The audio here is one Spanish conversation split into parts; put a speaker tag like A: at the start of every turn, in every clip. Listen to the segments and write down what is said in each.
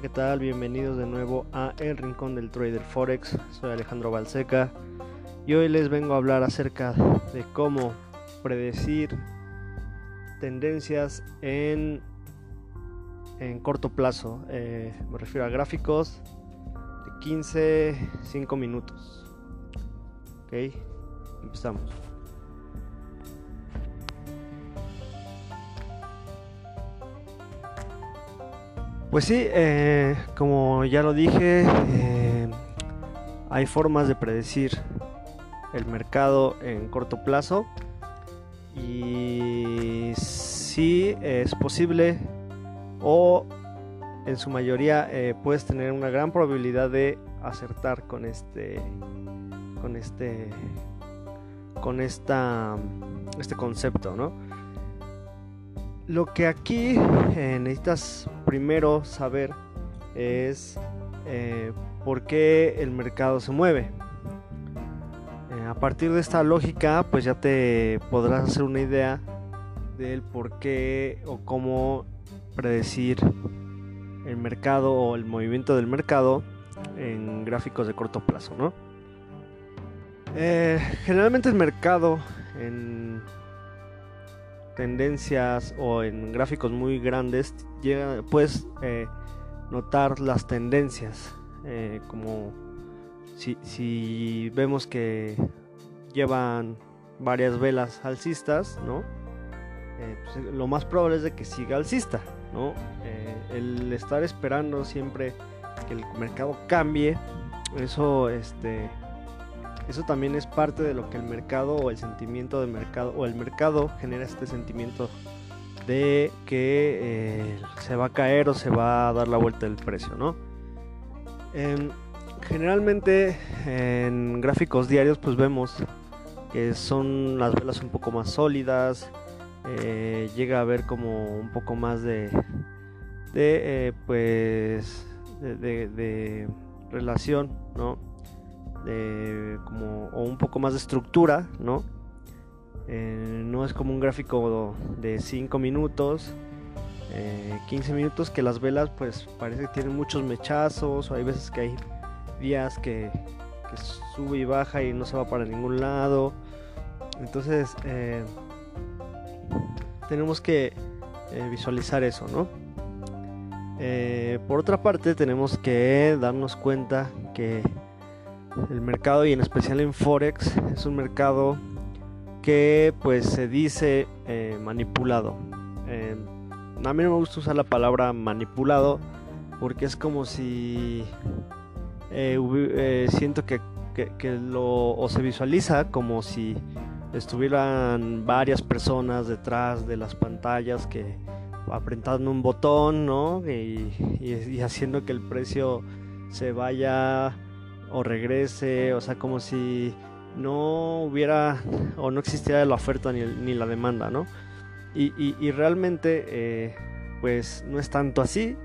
A: ¿qué tal? Bienvenidos de nuevo a El Rincón del Trader Forex. Soy Alejandro Balseca y hoy les vengo a hablar acerca de cómo predecir tendencias en, en corto plazo. Eh, me refiero a gráficos de 15, 5 minutos. Ok, empezamos. Pues sí, eh, como ya lo dije, eh, hay formas de predecir el mercado en corto plazo y sí es posible o en su mayoría eh, puedes tener una gran probabilidad de acertar con este con este con esta este concepto, ¿no? Lo que aquí eh, necesitas primero saber es eh, por qué el mercado se mueve. Eh, a partir de esta lógica, pues ya te podrás hacer una idea del por qué o cómo predecir el mercado o el movimiento del mercado en gráficos de corto plazo, ¿no? generalmente el mercado en tendencias o en gráficos muy grandes puedes eh, notar las tendencias eh, como si, vemos que llevan varias velas alcistas no eh, pues, lo más probable es de que siga alcista no el estar esperando siempre que el mercado cambie eso este eso también es parte de lo que el mercado o el sentimiento de mercado o el mercado genera este sentimiento de que eh, se va a caer o se va a dar la vuelta del precio, ¿no? Em, generalmente en gráficos diarios pues vemos que son las velas un poco más sólidas, eh, llega a haber como un poco más de, de eh, pues de relación, ¿no? Como o un poco más de estructura, ¿no? Eh, no es como un gráfico de 5 minutos, 15 eh, minutos que las velas pues parece que tienen muchos mechazos o hay veces que hay días que, sube y baja y no se va para ningún lado. Entonces eh, tenemos que visualizar eso, ¿no? por otra parte tenemos que darnos cuenta que el mercado y en especial en Forex es un mercado que pues se dice eh, manipulado. Eh, a mí no me gusta usar la palabra manipulado porque es como si eh, siento que, lo o se visualiza como si estuvieran varias personas detrás de las pantallas que apretando un botón, ¿no? y haciendo que el precio se vaya o regrese, o sea, como si no hubiera o no existiera la oferta ni, la demanda, ¿no? Y, realmente, eh, pues no es tanto así,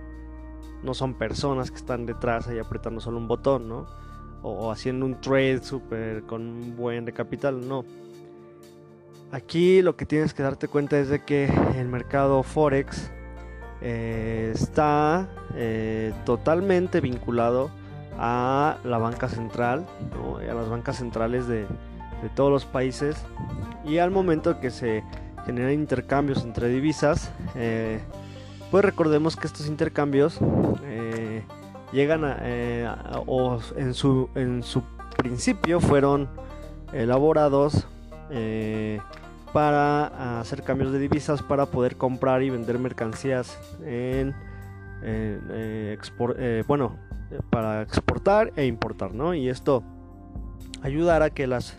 A: no son personas que están detrás ahí apretando solo un botón, ¿no? O, haciendo un trade súper con un buen de capital, no. Aquí lo que tienes que darte cuenta es de que el mercado Forex eh, está eh, totalmente vinculado a la banca central, a las bancas centrales de, todos los países. Y al momento que se generan intercambios entre divisas, eh, pues recordemos que estos intercambios eh, llegan eh, a, o en su, en su principio fueron elaborados para hacer cambios de divisas para poder comprar y vender mercancías en, bueno para exportar e importar, ¿no? Y esto ayudará a que las,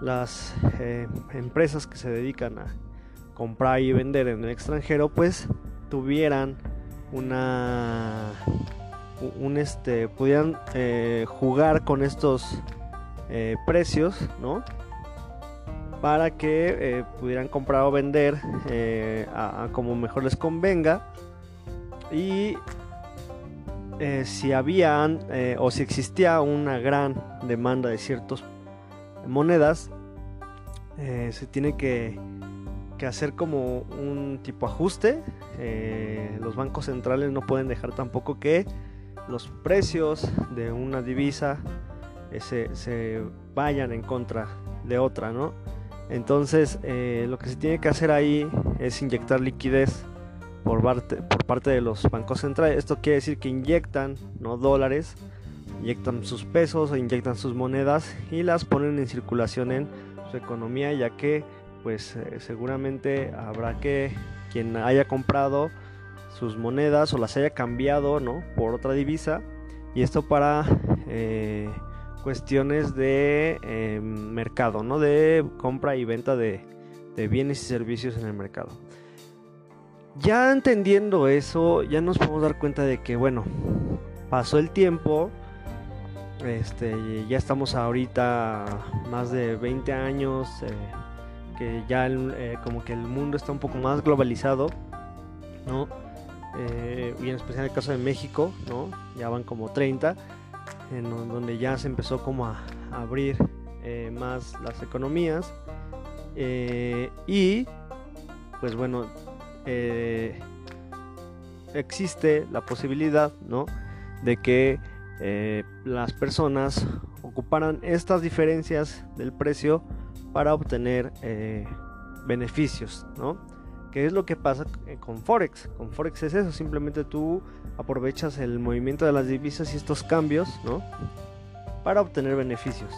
A: las eh, empresas que se dedican a comprar y vender en el extranjero, pues tuvieran una un este pudieran eh, jugar con estos eh, precios, ¿no? Para que pudieran comprar o vender a, como mejor les convenga y eh, si habían eh, o si existía una gran demanda de ciertas monedas, eh, se tiene que hacer como un tipo ajuste. Los bancos centrales no pueden dejar tampoco que los precios de una divisa eh, se, vayan en contra de otra, ¿no? Entonces lo que se tiene que hacer ahí es inyectar liquidez por parte, por parte de los bancos centrales. Esto quiere decir que inyectan no dólares, inyectan sus pesos inyectan sus monedas y las ponen en circulación en su economía, ya que pues eh, seguramente habrá que quien haya comprado sus monedas o las haya cambiado ¿no? por otra divisa y esto para eh, cuestiones de em, mercado, ¿no? de compra y venta de, de bienes y servicios en el mercado. Ya entendiendo eso, ya nos podemos dar cuenta de que, bueno, pasó el tiempo, este, ya estamos ahorita más de 20 años, eh, que ya eh, como que el mundo está un poco más globalizado, ¿no? Eh, y en especial en el caso de México, ¿no? Ya van como 30, en donde ya se empezó como a, abrir más las economías. y pues bueno, existe la posibilidad, ¿no? De que eh, las personas ocuparan estas diferencias del precio para obtener eh, beneficios, ¿no? ¿Qué es lo que pasa eh, con Forex? Con Forex es eso, simplemente tú aprovechas el movimiento de las divisas y estos cambios, ¿no? Para obtener beneficios.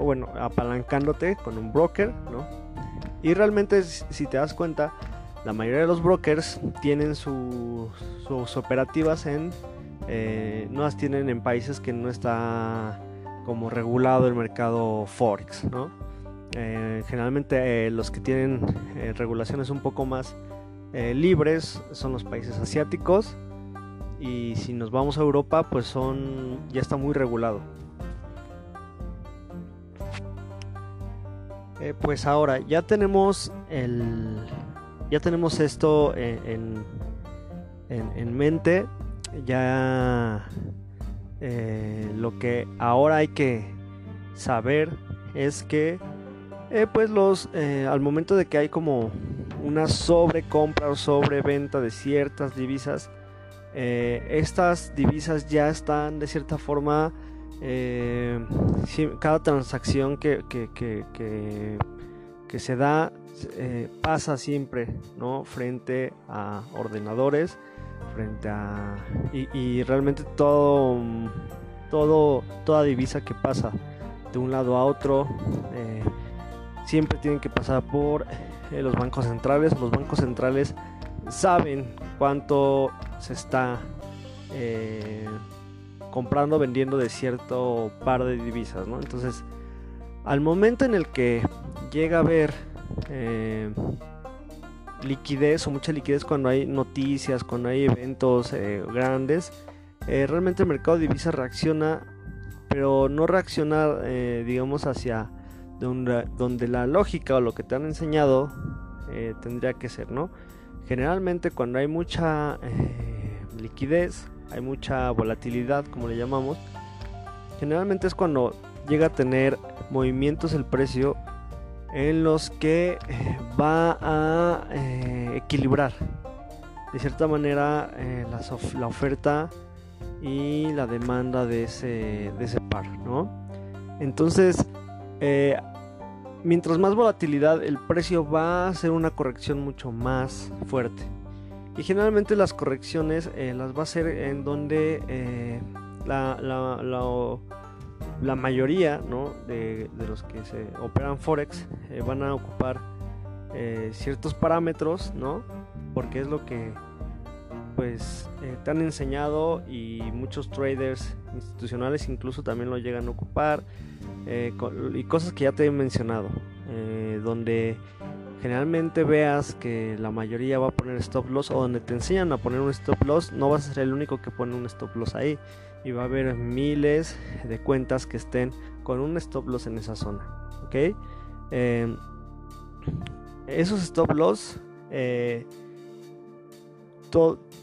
A: bueno, apalancándote con un broker, ¿no? Y realmente, si te das cuenta, la mayoría de los brokers tienen sus operativas en eh, no las tienen en países que no está como regulado el mercado forex ¿no? Eh, generalmente eh, los que tienen regulaciones un poco más libres son los países asiáticos y si nos vamos a Europa pues son ya está muy regulado pues ahora ya tenemos el ya tenemos esto en, mente, ya eh, lo que ahora hay que saber es que eh, pues los eh, al momento de que hay como una sobrecompra o sobreventa de ciertas divisas estas divisas ya están de cierta forma cada transacción que, que se da eh, pasa siempre, ¿no? Frente a ordenadores, frente a... Y, realmente todo, todo, toda divisa que pasa de un lado a otro, eh, siempre tienen que pasar por eh, los bancos centrales. Los bancos centrales saben cuánto se está comprando, vendiendo de cierto par de divisas, ¿no? Entonces, al momento en el que llega a haber eh, liquidez o mucha liquidez cuando hay noticias, cuando hay eventos eh, grandes, eh, realmente el mercado de divisas reacciona, pero no reacciona, digamos, hacia donde, donde, la lógica o lo que te han enseñado tendría que ser, ¿no? Generalmente cuando hay mucha liquidez, hay mucha volatilidad, como le llamamos, generalmente es cuando llega a tener movimientos el precio en los que eh, va a eh, equilibrar de cierta manera eh, la, oferta y la demanda de ese, de ese par, ¿no? Entonces, mientras más volatilidad, el precio va a hacer una corrección mucho más fuerte. Y generalmente las correcciones las va a hacer en donde la, la, la la mayoría de, los que se operan Forex eh, van a ocupar eh, ciertos parámetros, ¿no? Porque es lo que pues eh, te han enseñado y muchos traders institucionales incluso también lo llegan a ocupar y cosas que ya te he mencionado, donde generalmente veas que la mayoría va a poner stop loss o donde te enseñan a poner un stop loss, no vas a ser el único que pone un stop loss ahí y va a haber miles de cuentas que estén con un stop loss en esa zona. ¿ok? Em, esos stop loss eh,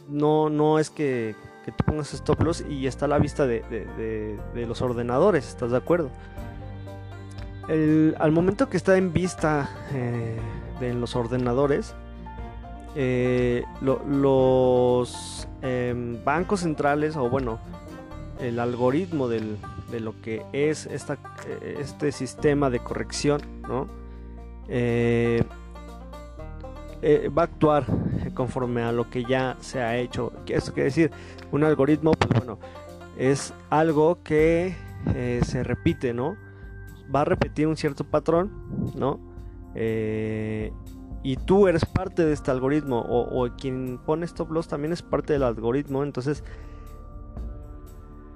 A: no, no es que, te pongas stop loss y está a la vista de, los ordenadores, ¿estás de acuerdo? al momento que está en vista eh, de los ordenadores, eh, los em, bancos centrales, o bueno, el algoritmo de lo que es esta, este sistema de corrección, ¿no? Eh, va a actuar conforme a lo que ya se ha hecho. Esto quiere decir, un algoritmo, pues bueno, es algo que se repite, ¿no? Va a repetir un cierto patrón, ¿no? Eh, y tú eres parte de este algoritmo o, quien pone stop loss también es parte del algoritmo entonces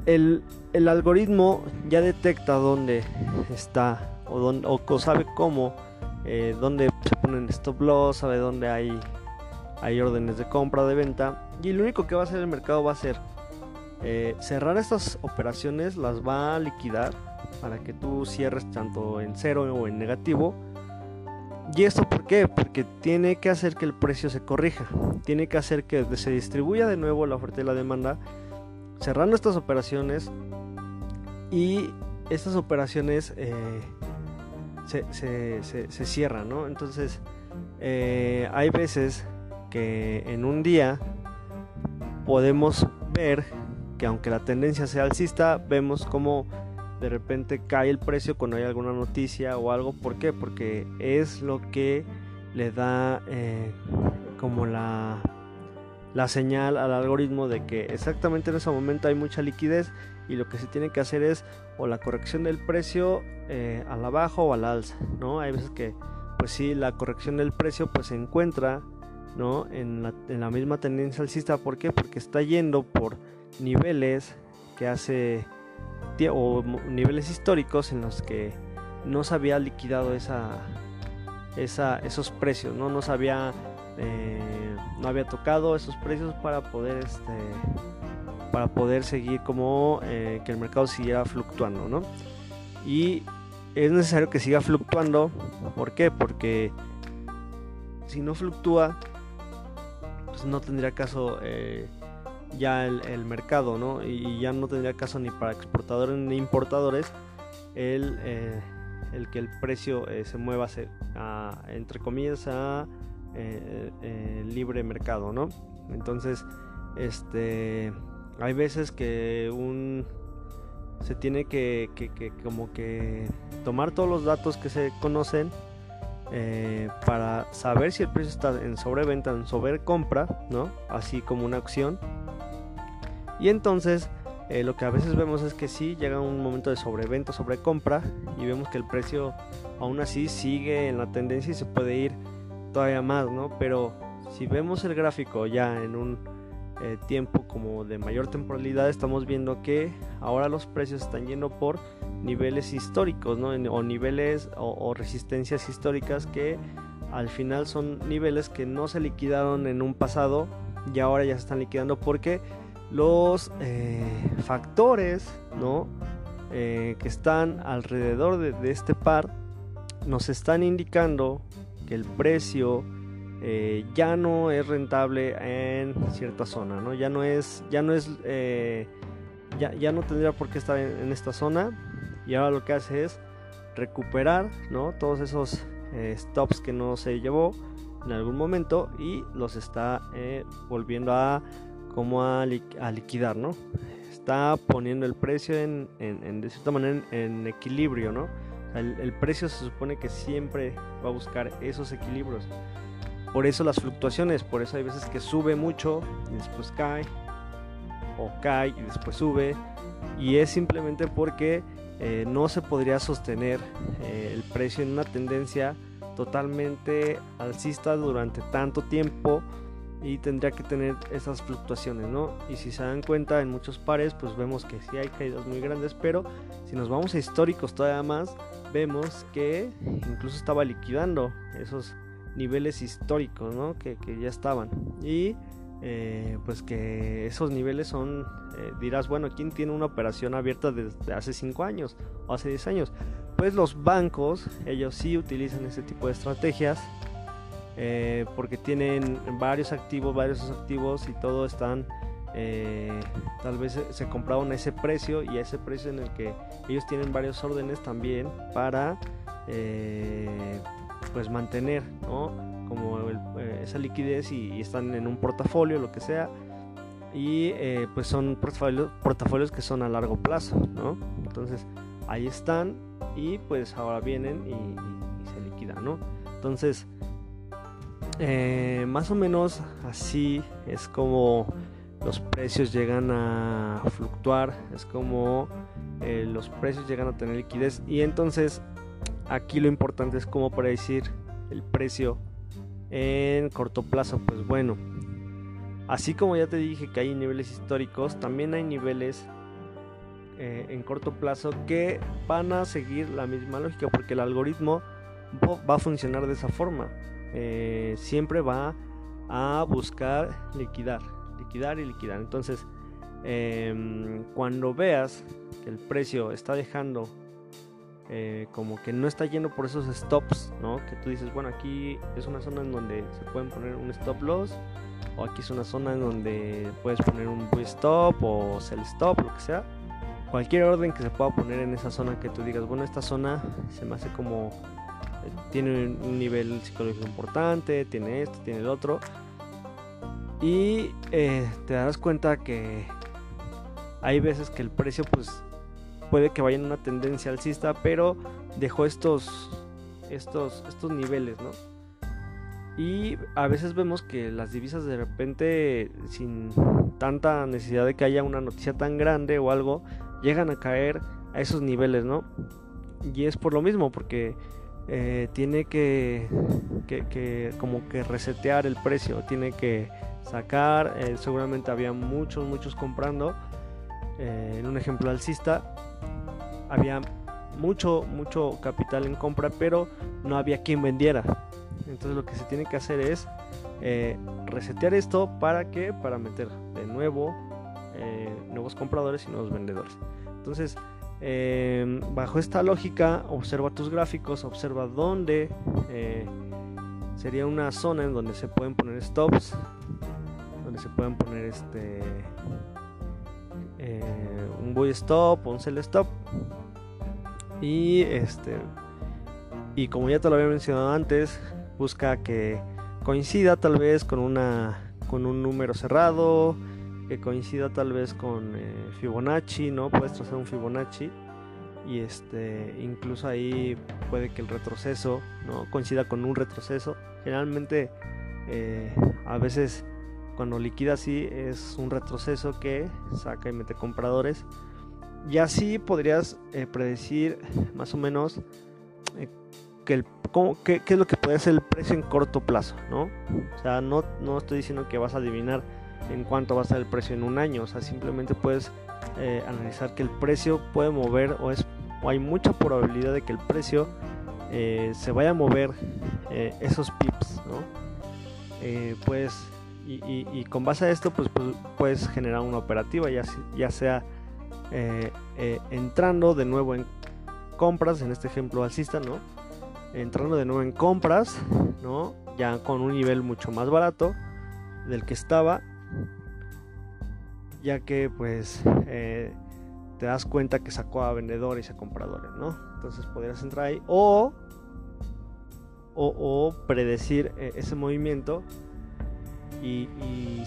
A: el, algoritmo ya detecta dónde está o, dónde, o sabe cómo eh, dónde se ponen stop loss sabe dónde hay hay órdenes de compra de venta y lo único que va a hacer el mercado va a ser eh, cerrar estas operaciones las va a liquidar para que tú cierres tanto en cero o en negativo ¿Y esto por qué? Porque tiene que hacer que el precio se corrija, tiene que hacer que se distribuya de nuevo la oferta y la demanda, cerrando estas operaciones y estas operaciones eh, se, cierran, ¿no? Entonces, eh, hay veces que en un día podemos ver que aunque la tendencia sea alcista, vemos como de repente cae el precio cuando hay alguna noticia o algo. ¿Por qué? Porque es lo que le da eh, como la, la señal al algoritmo de que exactamente en ese momento hay mucha liquidez y lo que se tiene que hacer es o la corrección del precio eh, a la baja o al alza, ¿no? Hay veces que, pues sí, la corrección del precio pues se encuentra, ¿no? En la, en la misma tendencia alcista, ¿por qué? Porque está yendo por niveles que hace o niveles históricos en los que no se había liquidado esa, esa, esos precios, ¿no? No se había, eh, no había tocado esos precios para poder, este, para poder seguir como eh, que el mercado siguiera fluctuando, ¿no? Y es necesario que siga fluctuando, ¿por qué? Porque si no fluctúa, pues no tendría caso eh, ya el, mercado, ¿no? Y, ya no tendría caso ni para exportadores ni importadores el, eh, que el precio eh, se mueva a, entre comillas a eh, libre mercado, ¿no? Entonces, este, hay veces que un se tiene que, que, como que tomar todos los datos que se conocen para saber si el precio está en sobreventa, en sobrecompra, ¿no? Así como una acción y entonces eh, lo que a veces vemos es que sí llega un momento de sobreventa, sobrecompra y vemos que el precio aún así sigue en la tendencia y se puede ir todavía más, ¿no? Pero si vemos el gráfico ya en un eh, tiempo como de mayor temporalidad, estamos viendo que ahora los precios están yendo por niveles históricos, ¿no? O niveles o resistencias históricas que al final son niveles que no se liquidaron en un pasado y ahora ya se están liquidando porque los eh, factores ¿no? Eh, que están alrededor de, este par nos están indicando que el precio eh, ya no es rentable en cierta zona, ¿no? Ya no es, ya no es, ya, ya, no tendría por qué estar en, esta zona y ahora lo que hace es recuperar, ¿no? Todos esos stops que no se llevó en algún momento y los está volviendo a como a, liquidar, ¿no? Está poniendo el precio en, de cierta manera en, equilibrio, ¿no? el, precio se supone que siempre va a buscar esos equilibrios. Por eso las fluctuaciones, por eso hay veces que sube mucho y después cae, o cae y después sube, y es simplemente porque eh, no se podría sostener eh, el precio en una tendencia totalmente alcista durante tanto tiempo y tendría que tener esas fluctuaciones, ¿no? Y si se dan cuenta en muchos pares, pues vemos que sí hay caídas muy grandes, pero si nos vamos a históricos todavía más, vemos que incluso estaba liquidando esos niveles históricos, ¿no? Que, ya estaban. Y eh, pues que esos niveles son, eh, dirás, bueno, ¿quién tiene una operación abierta desde hace 5 años o hace 10 años? Pues los bancos, ellos sí utilizan ese tipo de estrategias eh, porque tienen varios activos, varios activos y todo están, eh, tal vez se, compraron a ese precio y a ese precio en el que ellos tienen varios órdenes también para eh, pues mantener como eh, esa liquidez y, están en un portafolio lo que sea y pues son portafolios, portafolios que son a largo plazo ¿no? entonces ahí están y pues ahora vienen y, se liquidan ¿no? entonces más o menos así es como los precios llegan a fluctuar es como los precios llegan a tener liquidez y entonces Aquí lo importante es cómo predecir el precio en corto plazo. Pues bueno, así como ya te dije que hay niveles históricos, también hay niveles eh, en corto plazo que van a seguir la misma lógica porque el algoritmo va a funcionar de esa forma. Eh, siempre va a buscar liquidar, liquidar y liquidar. Entonces, em, cuando veas que el precio está dejando eh, como que no está lleno por esos stops, ¿no? Que tú dices, bueno, aquí es una zona en donde se pueden poner un stop loss, o aquí es una zona en donde puedes poner un buy stop o sell stop, lo que sea. Cualquier orden que se pueda poner en esa zona que tú digas, bueno, esta zona se me hace como tiene un nivel psicológico importante, tiene esto, tiene el otro. Y eh, te darás cuenta que hay veces que el precio pues puede que vaya en una tendencia alcista, pero dejó estos, estos, estos niveles, ¿no? Y a veces vemos que las divisas de repente, sin tanta necesidad de que haya una noticia tan grande o algo, llegan a caer a esos niveles, ¿no? Y es por lo mismo, porque eh, tiene que, que, como que resetear el precio, tiene que sacar, eh, seguramente había muchos, muchos comprando, eh, en un ejemplo alcista, había mucho, mucho capital en compra, pero no había quien vendiera. Entonces lo que se tiene que hacer es resetear esto para que para meter de nuevo nuevos compradores y nuevos vendedores. Entonces em, bajo esta lógica observa tus gráficos, observa dónde eh, sería una zona en donde se pueden poner stops, donde se pueden poner este un buy stop un sell stop. Y este y como ya te lo había mencionado antes, busca que coincida tal vez con una con un número cerrado, que coincida tal vez con eh, Fibonacci, ¿no? Puedes trazar un Fibonacci y este incluso ahí puede que el retroceso, ¿no? coincida con un retroceso. Generalmente eh, a veces cuando liquida así es un retroceso que saca y mete compradores y así podrías eh, predecir más o menos que qué, es lo que puede ser el precio en corto plazo, ¿no? O sea, no, no estoy diciendo que vas a adivinar en cuánto va a estar el precio en un año, o sea, simplemente puedes eh, analizar que el precio puede mover o, es, o hay mucha probabilidad de que el precio se vaya a mover esos pips, ¿no? pues, y, con base a esto, pues, pues, puedes generar una operativa, ya, ya sea eh, eh, entrando de nuevo en compras, en este ejemplo alcista, ¿no? Entrando de nuevo en compras, ¿no? Ya con un nivel mucho más barato del que estaba, ya que pues eh, te das cuenta que sacó a vendedores y a compradores, ¿no? Entonces podrías entrar ahí o, o, predecir ese movimiento y,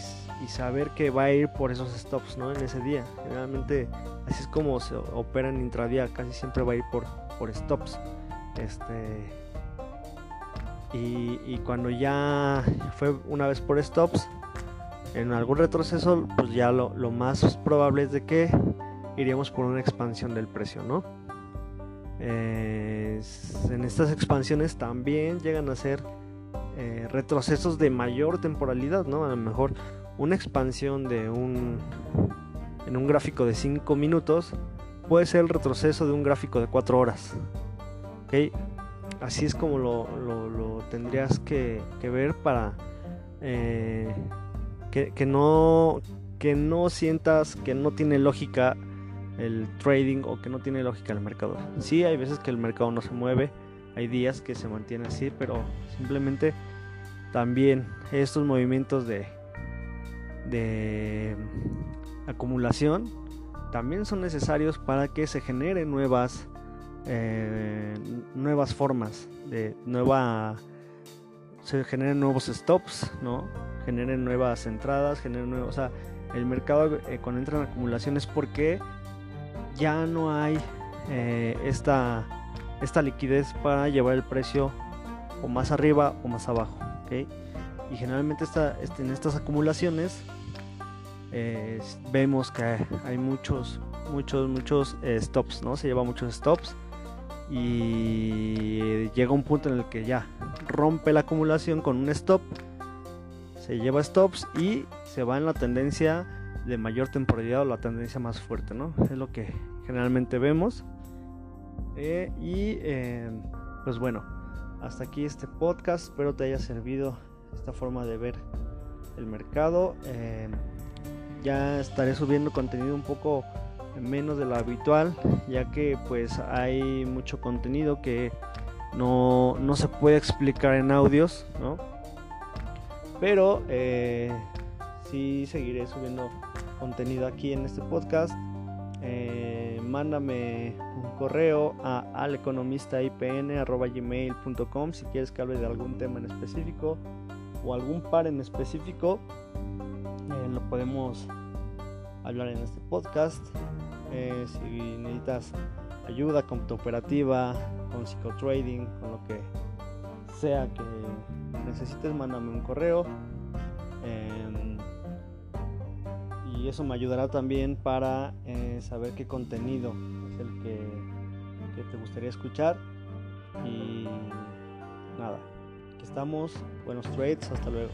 A: saber que va a ir por esos stops, ¿no? En ese día. Generalmente así es como se opera en intradía, casi siempre va a ir por, por stops. Este. Y, cuando ya fue una vez por stops, en algún retroceso, pues ya lo, más probable es de que iríamos por una expansión del precio, ¿no? en estas expansiones también llegan a ser eh, retrocesos de mayor temporalidad, ¿no? A lo mejor una expansión de un en un gráfico de 5 minutos puede ser el retroceso de un gráfico de 4 horas. ¿Okay? Así es como lo, tendrías que, que, ver para eh, que, no, que no sientas que no tiene lógica el trading o que no tiene lógica el mercado. Sí, hay veces que el mercado no se mueve, hay días que se mantiene así, pero simplemente también estos movimientos de, de acumulación también son necesarios para que se generen nuevas eh, nuevas formas, de nueva, se generen nuevos stops, ¿no? Generen nuevas entradas, generen nuevos, o sea, el mercado eh, cuando entra en acumulación es porque ya no hay eh, esta, esta liquidez para llevar el precio o más arriba o más abajo, Y generalmente esta, este, en estas acumulaciones vemos que hay muchos, muchos, muchos stops, ¿no? Se lleva muchos stops y llega un punto en el que ya rompe la acumulación con un stop, se lleva stops y se va en la tendencia de mayor temporalidad o la tendencia más fuerte, ¿no? Es lo que generalmente vemos. Eh, y eh, pues bueno, hasta aquí este podcast. Espero te haya servido esta forma de ver el mercado. Eh, ya estaré subiendo contenido un poco menos de lo habitual, ya que pues hay mucho contenido que no, se puede explicar en audios, ¿no? Pero eh, sí seguiré subiendo contenido aquí en este podcast. Eh, mándame un correo a aleconomistaipn.gmail.com si quieres que hable de algún tema en específico o algún par en específico. Eh, lo podemos hablar en este podcast. Eh, si necesitas ayuda con tu operativa, con psicotrading, con lo que sea que necesites, mándame un correo. Em, y eso me ayudará también para eh, saber qué contenido es el que, que te gustaría escuchar. Y nada, aquí estamos. Buenos trades, hasta luego.